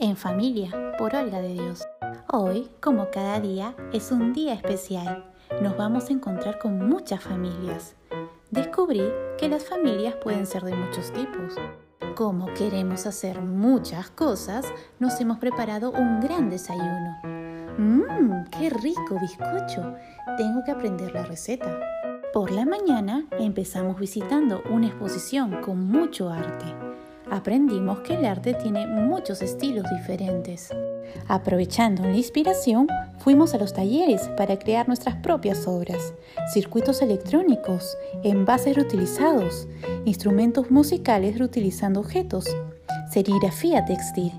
En familia, por Olga de Dios. Hoy, como cada día, es un día especial. Nos vamos a encontrar con muchas familias. Descubrí que las familias pueden ser de muchos tipos. Como queremos hacer muchas cosas, nos hemos preparado un gran desayuno. ¡Mmm! ¡Qué rico bizcocho! Tengo que aprender la receta. Por la mañana empezamos visitando una exposición con mucho arte aprendimos que el arte tiene muchos estilos diferentes. Aprovechando la inspiración, fuimos a los talleres para crear nuestras propias obras, circuitos electrónicos, envases reutilizados, instrumentos musicales reutilizando objetos, serigrafía textil.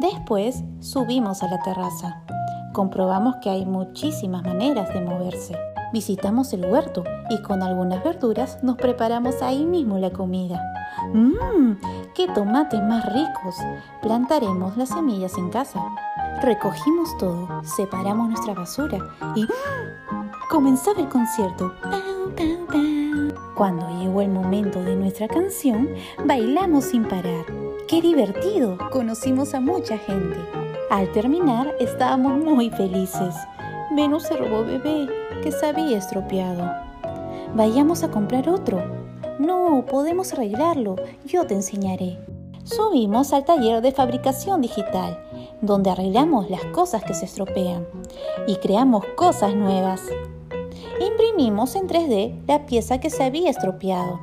Después subimos a la terraza. Comprobamos que hay muchísimas maneras de moverse. Visitamos el huerto y con algunas verduras nos preparamos ahí mismo la comida. ¡Mmm! ¡Qué tomates más ricos! Plantaremos las semillas en casa. Recogimos todo, separamos nuestra basura y comenzaba el concierto. Cuando llegó el momento de nuestra canción, bailamos sin parar. ¡Qué divertido! Conocimos a mucha gente. Al terminar, estábamos muy felices. Menos se robó bebé, que se había estropeado. Vayamos a comprar otro. No, podemos arreglarlo. Yo te enseñaré. Subimos al taller de fabricación digital, donde arreglamos las cosas que se estropean y creamos cosas nuevas. Imprimimos en 3D la pieza que se había estropeado.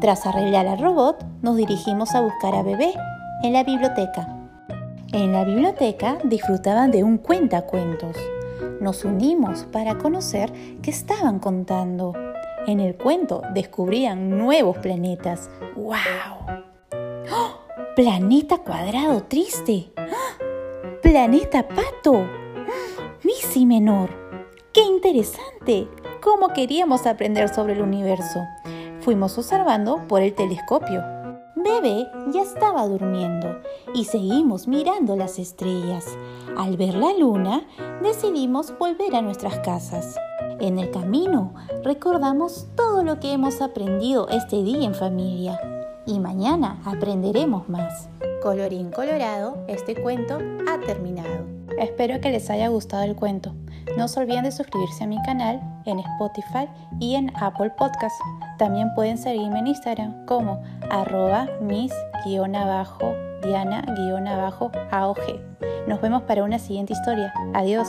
Tras arreglar al robot, nos dirigimos a buscar a bebé en la biblioteca. En la biblioteca disfrutaban de un cuentacuentos nos unimos para conocer qué estaban contando. En el cuento descubrían nuevos planetas. ¡Wow! ¡Oh! ¡Planeta cuadrado triste! ¡Oh! ¡Planeta pato! ¡Oh! ¡Misi menor! ¡Qué interesante! ¿Cómo queríamos aprender sobre el universo? Fuimos observando por el telescopio. Bebé ya estaba durmiendo y seguimos mirando las estrellas. Al ver la luna, decidimos volver a nuestras casas. En el camino, recordamos todo lo que hemos aprendido este día en familia y mañana aprenderemos más. Colorín colorado, este cuento ha terminado. Espero que les haya gustado el cuento. No se olviden de suscribirse a mi canal en Spotify y en Apple Podcast. También pueden seguirme en Instagram como arroba mis-diana-aog. Nos vemos para una siguiente historia. Adiós.